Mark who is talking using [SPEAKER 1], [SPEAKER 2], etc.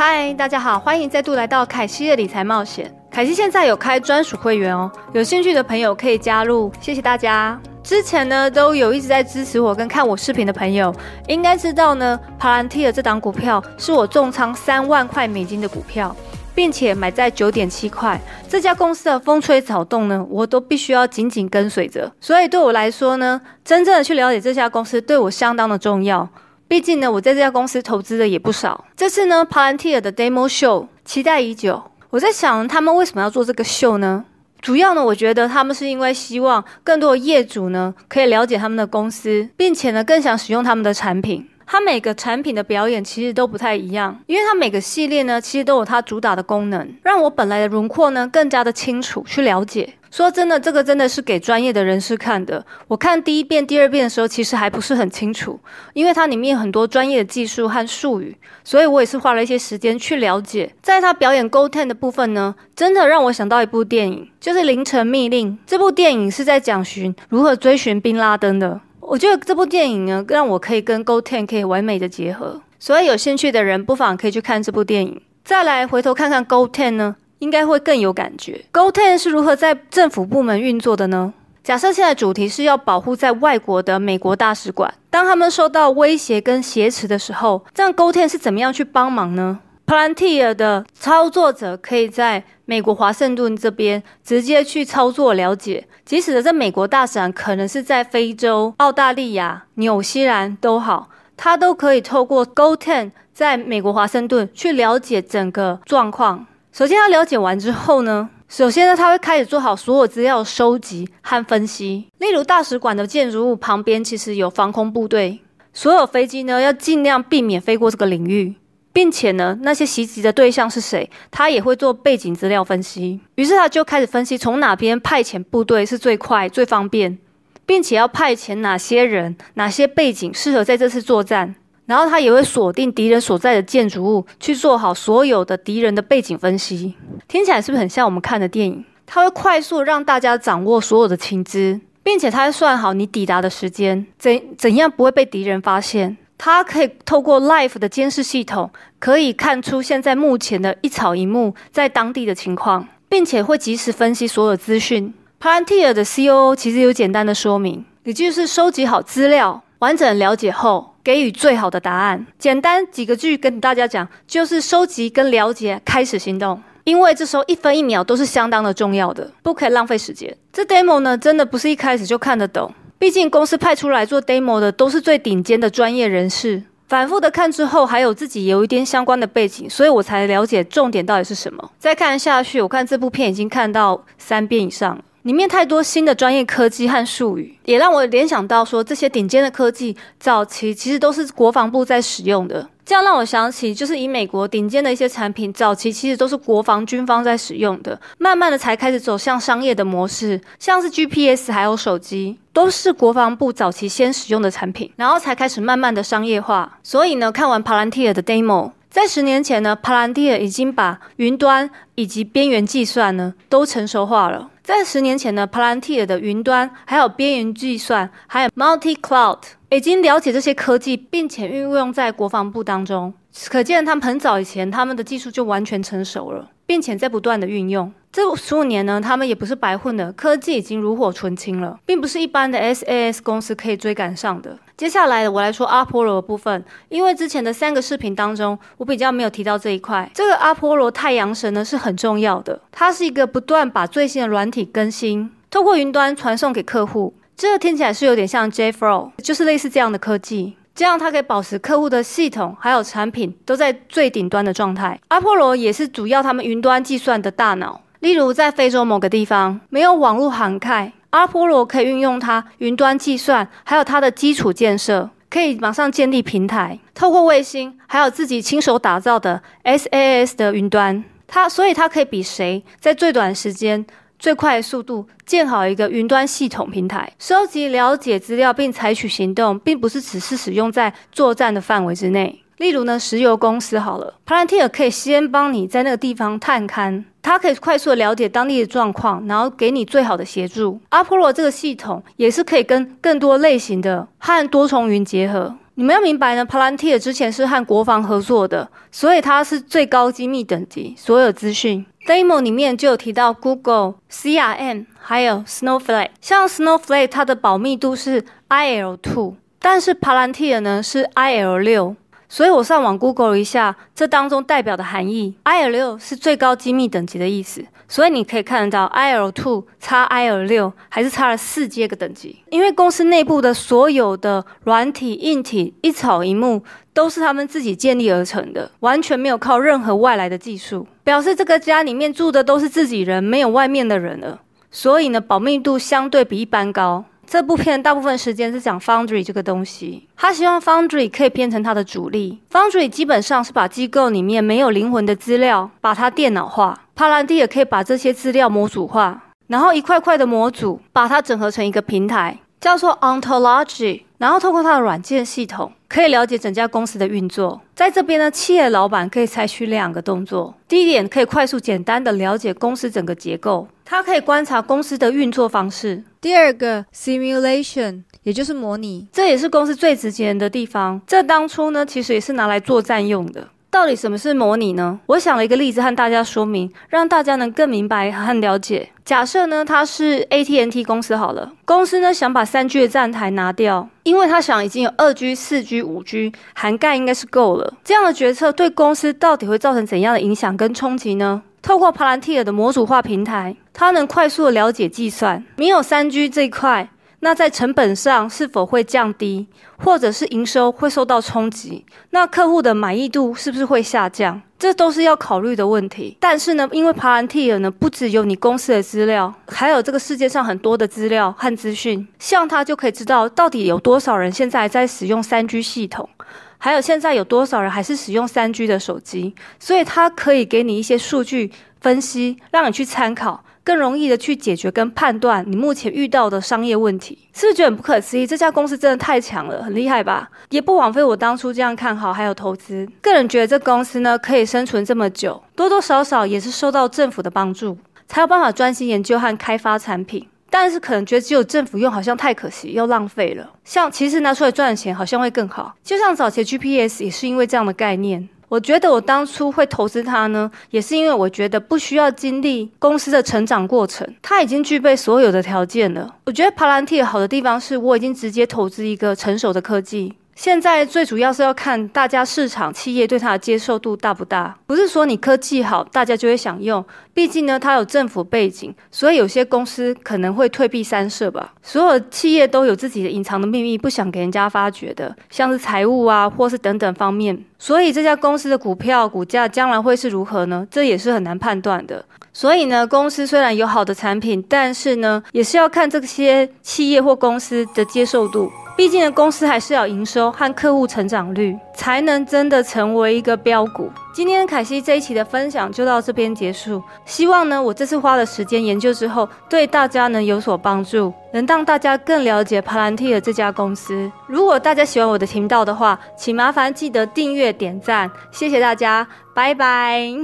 [SPEAKER 1] 嗨，大家好，欢迎再度来到凯西的理财冒险。凯西现在有开专属会员哦，有兴趣的朋友可以加入，谢谢大家。之前呢，都有一直在支持我跟看我视频的朋友，应该知道呢，帕兰蒂尔这档股票是我重仓三万块美金的股票，并且买在九点七块。这家公司的风吹草动呢，我都必须要紧紧跟随着。所以对我来说呢，真正的去了解这家公司，对我相当的重要。毕竟呢，我在这家公司投资的也不少。这次呢，，Palantir 的 Demo Show 期待已久。我在想，他们为什么要做这个秀呢？主要呢，我觉得他们是因为希望更多的业主呢可以了解他们的公司，并且呢更想使用他们的产品。它每个产品的表演其实都不太一样，因为它每个系列呢其实都有它主打的功能，让我本来的轮廓呢更加的清楚去了解。说真的，这个真的是给专业的人士看的。我看第一遍、第二遍的时候，其实还不是很清楚，因为它里面很多专业的技术和术语，所以我也是花了一些时间去了解。在他表演 Go Ten 的部分呢，真的让我想到一部电影，就是《凌晨密令》。这部电影是在讲寻如何追寻宾拉登的。我觉得这部电影呢，让我可以跟 Go Ten 可以完美的结合。所以有兴趣的人，不妨可以去看这部电影。再来回头看看 Go Ten 呢？应该会更有感觉。Go Ten 是如何在政府部门运作的呢？假设现在主题是要保护在外国的美国大使馆，当他们受到威胁跟挟持的时候，这样 Go Ten 是怎么样去帮忙呢 Plantier 的操作者可以在美国华盛顿这边直接去操作了解，即使的这美国大使馆可能是在非洲、澳大利亚、纽西兰都好，他都可以透过 Go Ten 在美国华盛顿去了解整个状况。首先，他了解完之后呢，首先呢，他会开始做好所有资料收集和分析。例如，大使馆的建筑物旁边其实有防空部队，所有飞机呢要尽量避免飞过这个领域，并且呢，那些袭击的对象是谁，他也会做背景资料分析。于是他就开始分析从哪边派遣部队是最快、最方便，并且要派遣哪些人、哪些背景适合在这次作战。然后他也会锁定敌人所在的建筑物，去做好所有的敌人的背景分析。听起来是不是很像我们看的电影？他会快速让大家掌握所有的情资，并且他会算好你抵达的时间，怎怎样不会被敌人发现。他可以透过 Life 的监视系统，可以看出现在目前的一草一木在当地的情况，并且会及时分析所有资讯。Palantir 的 COO 其实有简单的说明，也就是收集好资料，完整了解后。给予最好的答案，简单几个句跟大家讲，就是收集跟了解，开始行动。因为这时候一分一秒都是相当的重要的，不可以浪费时间。这 demo 呢，真的不是一开始就看得懂，毕竟公司派出来做 demo 的都是最顶尖的专业人士，反复的看之后，还有自己有一点相关的背景，所以我才了解重点到底是什么。再看下去，我看这部片已经看到三遍以上。里面太多新的专业科技和术语，也让我联想到说，这些顶尖的科技早期其实都是国防部在使用的。这样让我想起，就是以美国顶尖的一些产品，早期其实都是国防军方在使用的，慢慢的才开始走向商业的模式。像是 GPS 还有手机，都是国防部早期先使用的产品，然后才开始慢慢的商业化。所以呢，看完 Palantir 的 demo，在十年前呢，Palantir 已经把云端以及边缘计算呢都成熟化了。在十年前呢，Palantir 的云端、还有边缘计算、还有 Multi Cloud，已经了解这些科技，并且运用在国防部当中。可见他们很早以前，他们的技术就完全成熟了，并且在不断的运用。这十五年呢，他们也不是白混的，科技已经炉火纯青了，并不是一般的 SAS 公司可以追赶上的。接下来我来说阿波罗的部分，因为之前的三个视频当中，我比较没有提到这一块。这个阿波罗太阳神呢是很重要的，它是一个不断把最新的软体更新，透过云端传送给客户。这个听起来是有点像 JFro，就是类似这样的科技。这样，它可以保持客户的系统还有产品都在最顶端的状态。阿波罗也是主要他们云端计算的大脑。例如，在非洲某个地方没有网络涵盖，阿波罗可以运用它云端计算，还有它的基础建设，可以马上建立平台，透过卫星，还有自己亲手打造的 SAS 的云端，它所以它可以比谁在最短时间。最快的速度建好一个云端系统平台，收集了解资料并采取行动，并不是只是使用在作战的范围之内。例如呢，石油公司好了，Palantir 可以先帮你在那个地方探勘，它可以快速的了解当地的状况，然后给你最好的协助。阿波罗这个系统也是可以跟更多类型的和多重云结合。你们要明白呢，Palantir 之前是和国防合作的，所以它是最高机密等级，所有资讯。Demo 里面就有提到 Google、CRM 还有 Snowflake，像 Snowflake 它的保密度是 IL2，但是 Palantir 呢是 IL6。所以我上网 Google 一下，这当中代表的含义，IL 六是最高机密等级的意思。所以你可以看得到，IL two 差 IL 六还是差了四阶个等级。因为公司内部的所有的软体、硬体一草一木都是他们自己建立而成的，完全没有靠任何外来的技术，表示这个家里面住的都是自己人，没有外面的人了。所以呢，保密度相对比一般高。这部片大部分时间是讲 Foundry 这个东西，他希望 Foundry 可以变成他的主力。Foundry 基本上是把机构里面没有灵魂的资料，把它电脑化。帕兰蒂也可以把这些资料模组化，然后一块块的模组把它整合成一个平台，叫做 Ontology。然后通过它的软件系统，可以了解整家公司的运作。在这边呢，企业老板可以采取两个动作：第一点，可以快速简单的了解公司整个结构，它可以观察公司的运作方式；
[SPEAKER 2] 第二个，simulation，也就是模拟，
[SPEAKER 1] 这也是公司最值钱的地方。这当初呢，其实也是拿来作战用的。到底什么是模拟呢？我想了一个例子和大家说明，让大家能更明白和了解。假设呢，它是 AT&T 公司好了，公司呢想把三 G 的站台拿掉，因为他想已经有二 G、四 G、五 G 涵盖应该是够了。这样的决策对公司到底会造成怎样的影响跟冲击呢？透过 Palantir 的模组化平台，它能快速的了解计算，没有三 G 这一块。那在成本上是否会降低，或者是营收会受到冲击？那客户的满意度是不是会下降？这都是要考虑的问题。但是呢，因为 Palantir 呢不只有你公司的资料，还有这个世界上很多的资料和资讯，像他就可以知道到底有多少人现在在使用三 G 系统，还有现在有多少人还是使用三 G 的手机，所以它可以给你一些数据分析，让你去参考。更容易的去解决跟判断你目前遇到的商业问题，是不是觉得很不可思议？这家公司真的太强了，很厉害吧？也不枉费我当初这样看好还有投资。个人觉得这公司呢可以生存这么久，多多少少也是受到政府的帮助，才有办法专心研究和开发产品。但是可能觉得只有政府用好像太可惜又浪费了。像其实拿出来赚钱好像会更好，就像早期 GPS 也是因为这样的概念。我觉得我当初会投资它呢，也是因为我觉得不需要经历公司的成长过程，它已经具备所有的条件了。我觉得 Palantir 好的地方是我已经直接投资一个成熟的科技。现在最主要是要看大家市场企业对它的接受度大不大，不是说你科技好，大家就会想用。毕竟呢，它有政府背景，所以有些公司可能会退避三舍吧。所有企业都有自己的隐藏的秘密，不想给人家发觉的，像是财务啊，或是等等方面。所以这家公司的股票股价将来会是如何呢？这也是很难判断的。所以呢，公司虽然有好的产品，但是呢，也是要看这些企业或公司的接受度。毕竟，公司还是要营收和客户成长率，才能真的成为一个标股。今天凯西这一期的分享就到这边结束。希望呢，我这次花了时间研究之后，对大家能有所帮助，能让大家更了解帕兰蒂尔这家公司。如果大家喜欢我的频道的话，请麻烦记得订阅、点赞，谢谢大家，拜拜。